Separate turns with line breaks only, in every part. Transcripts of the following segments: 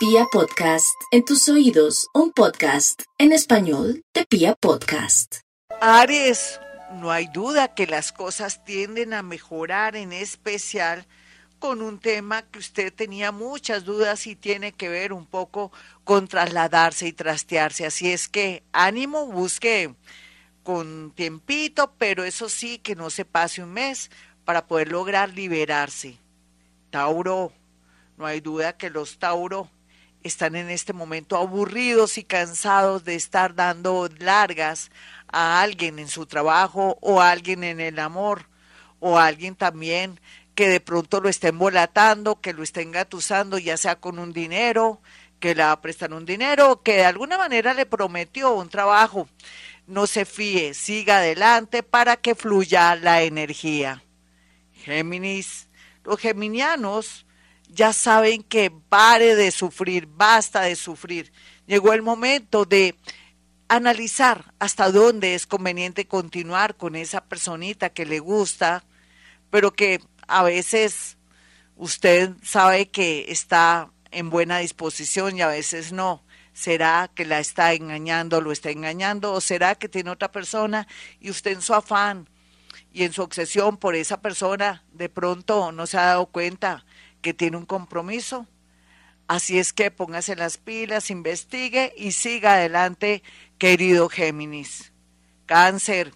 Pia Podcast, en tus oídos, un podcast en español de Pia Podcast.
Aries, no hay duda que las cosas tienden a mejorar, en especial con un tema que usted tenía muchas dudas y tiene que ver un poco con trasladarse y trastearse. Así es que ánimo, busque con tiempito, pero eso sí, que no se pase un mes para poder lograr liberarse. Tauro, no hay duda que los Tauro están en este momento aburridos y cansados de estar dando largas a alguien en su trabajo o a alguien en el amor o a alguien también que de pronto lo estén volatando, que lo estén gatusando, ya sea con un dinero, que le prestar un dinero, que de alguna manera le prometió un trabajo. No se fíe, siga adelante para que fluya la energía. Géminis, los geminianos ya saben que pare de sufrir, basta de sufrir. Llegó el momento de analizar hasta dónde es conveniente continuar con esa personita que le gusta, pero que a veces usted sabe que está en buena disposición y a veces no. ¿Será que la está engañando, lo está engañando? ¿O será que tiene otra persona y usted en su afán y en su obsesión por esa persona de pronto no se ha dado cuenta que tiene un compromiso. Así es que póngase las pilas, investigue y siga adelante, querido Géminis. Cáncer.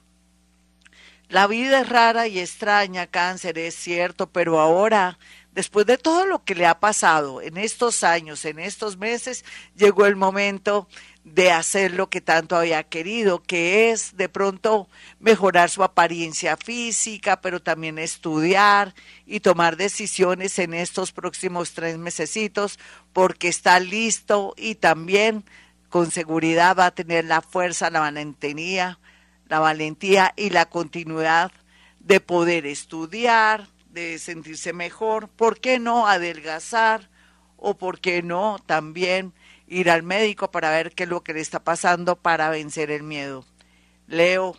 La vida es rara y extraña, cáncer, es cierto, pero ahora, después de todo lo que le ha pasado en estos años, en estos meses, llegó el momento de hacer lo que tanto había querido, que es de pronto mejorar su apariencia física, pero también estudiar y tomar decisiones en estos próximos tres mesecitos, porque está listo y también con seguridad va a tener la fuerza, la valentía, la valentía y la continuidad de poder estudiar, de sentirse mejor, ¿por qué no adelgazar? o por qué no también ir al médico para ver qué es lo que le está pasando para vencer el miedo. Leo.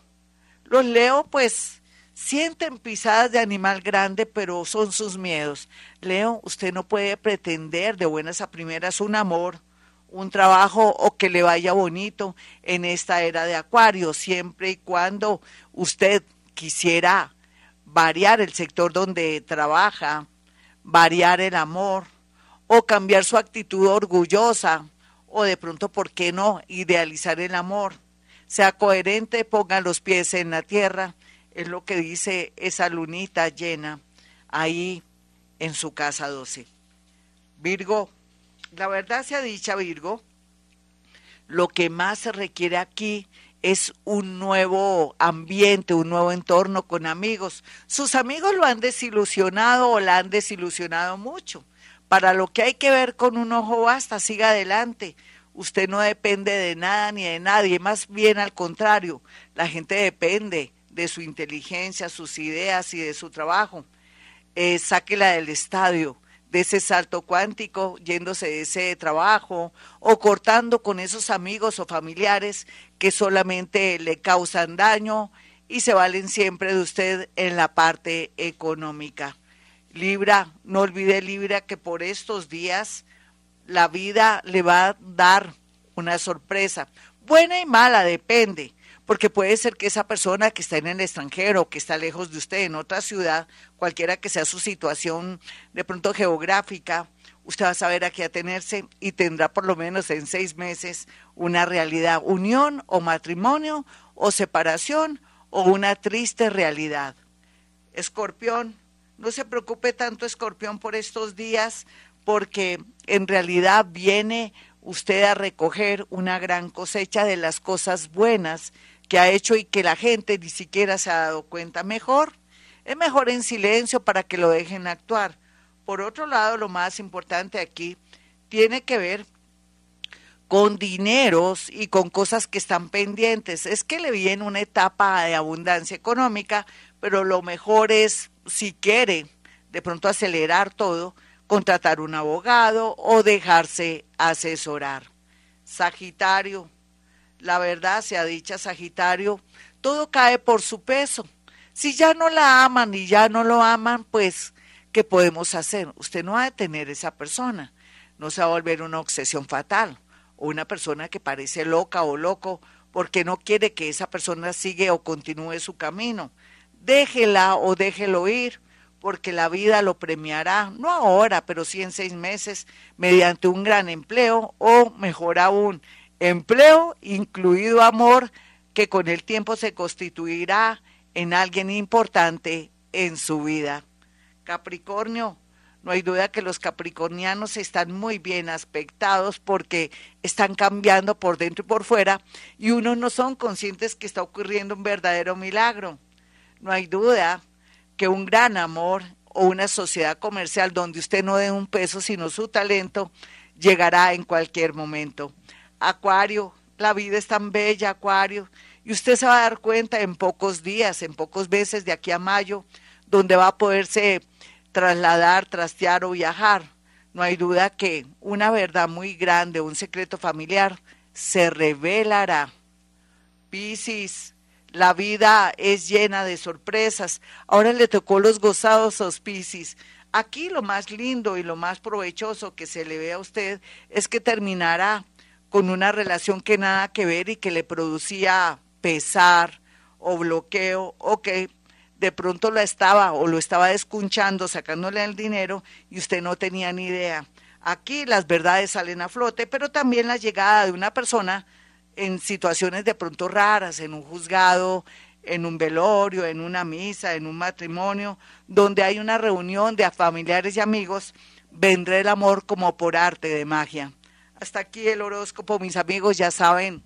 Los Leo pues sienten pisadas de animal grande, pero son sus miedos. Leo, usted no puede pretender de buenas a primeras un amor, un trabajo o que le vaya bonito en esta era de Acuario, siempre y cuando usted quisiera variar el sector donde trabaja, variar el amor o cambiar su actitud orgullosa o de pronto, ¿por qué no? Idealizar el amor. Sea coherente, ponga los pies en la tierra. Es lo que dice esa lunita llena ahí en su casa 12. Virgo, la verdad se ha dicha Virgo, lo que más se requiere aquí es un nuevo ambiente, un nuevo entorno con amigos. Sus amigos lo han desilusionado o la han desilusionado mucho para lo que hay que ver con un ojo basta, siga adelante. Usted no depende de nada ni de nadie, más bien al contrario, la gente depende de su inteligencia, sus ideas y de su trabajo. Eh, sáquela del estadio, de ese salto cuántico, yéndose de ese trabajo o cortando con esos amigos o familiares que solamente le causan daño y se valen siempre de usted en la parte económica. Libra, no olvide Libra que por estos días la vida le va a dar una sorpresa, buena y mala, depende, porque puede ser que esa persona que está en el extranjero, que está lejos de usted, en otra ciudad, cualquiera que sea su situación de pronto geográfica, usted va a saber a qué atenerse y tendrá por lo menos en seis meses una realidad, unión o matrimonio o separación o una triste realidad. Escorpión, no se preocupe tanto, escorpión, por estos días, porque en realidad viene usted a recoger una gran cosecha de las cosas buenas que ha hecho y que la gente ni siquiera se ha dado cuenta. Mejor, es mejor en silencio para que lo dejen actuar. Por otro lado, lo más importante aquí tiene que ver con dineros y con cosas que están pendientes. Es que le viene una etapa de abundancia económica, pero lo mejor es si quiere de pronto acelerar todo, contratar un abogado o dejarse asesorar. Sagitario, la verdad sea dicha Sagitario, todo cae por su peso. Si ya no la aman y ya no lo aman, pues, ¿qué podemos hacer? Usted no va a detener esa persona. no se va a volver una obsesión fatal o una persona que parece loca o loco porque no quiere que esa persona siga o continúe su camino. Déjela o déjelo ir porque la vida lo premiará, no ahora, pero sí en seis meses, mediante un gran empleo o, mejor aún, empleo incluido amor que con el tiempo se constituirá en alguien importante en su vida. Capricornio, no hay duda que los capricornianos están muy bien aspectados porque están cambiando por dentro y por fuera y unos no son conscientes que está ocurriendo un verdadero milagro. No hay duda que un gran amor o una sociedad comercial donde usted no dé un peso sino su talento llegará en cualquier momento. Acuario, la vida es tan bella, Acuario, y usted se va a dar cuenta en pocos días, en pocos meses de aquí a mayo, donde va a poderse trasladar, trastear o viajar. No hay duda que una verdad muy grande, un secreto familiar, se revelará. Piscis, la vida es llena de sorpresas. Ahora le tocó los gozados a Piscis. Aquí lo más lindo y lo más provechoso que se le ve a usted es que terminará con una relación que nada que ver y que le producía pesar o bloqueo o que de pronto la estaba o lo estaba descunchando, sacándole el dinero y usted no tenía ni idea. Aquí las verdades salen a flote, pero también la llegada de una persona en situaciones de pronto raras, en un juzgado, en un velorio, en una misa, en un matrimonio, donde hay una reunión de familiares y amigos, vendrá el amor como por arte de magia. Hasta aquí el horóscopo, mis amigos, ya saben,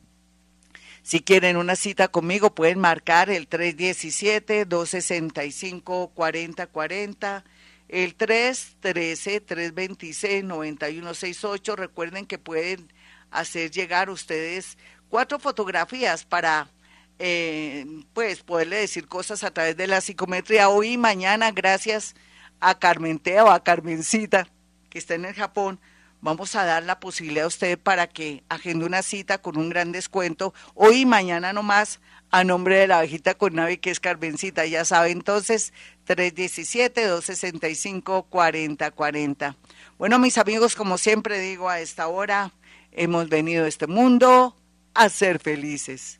si quieren una cita conmigo, pueden marcar el 317-265-4040, el 313-326-9168. Recuerden que pueden hacer llegar ustedes cuatro fotografías para eh, pues poderle decir cosas a través de la psicometría hoy y mañana, gracias a Carmentea o a Carmencita, que está en el Japón, vamos a dar la posibilidad a usted para que agende una cita con un gran descuento hoy y mañana nomás a nombre de la abejita con nave que es Carmencita, ya sabe entonces 317-265-4040. Bueno, mis amigos, como siempre digo a esta hora, hemos venido a este mundo a ser felices.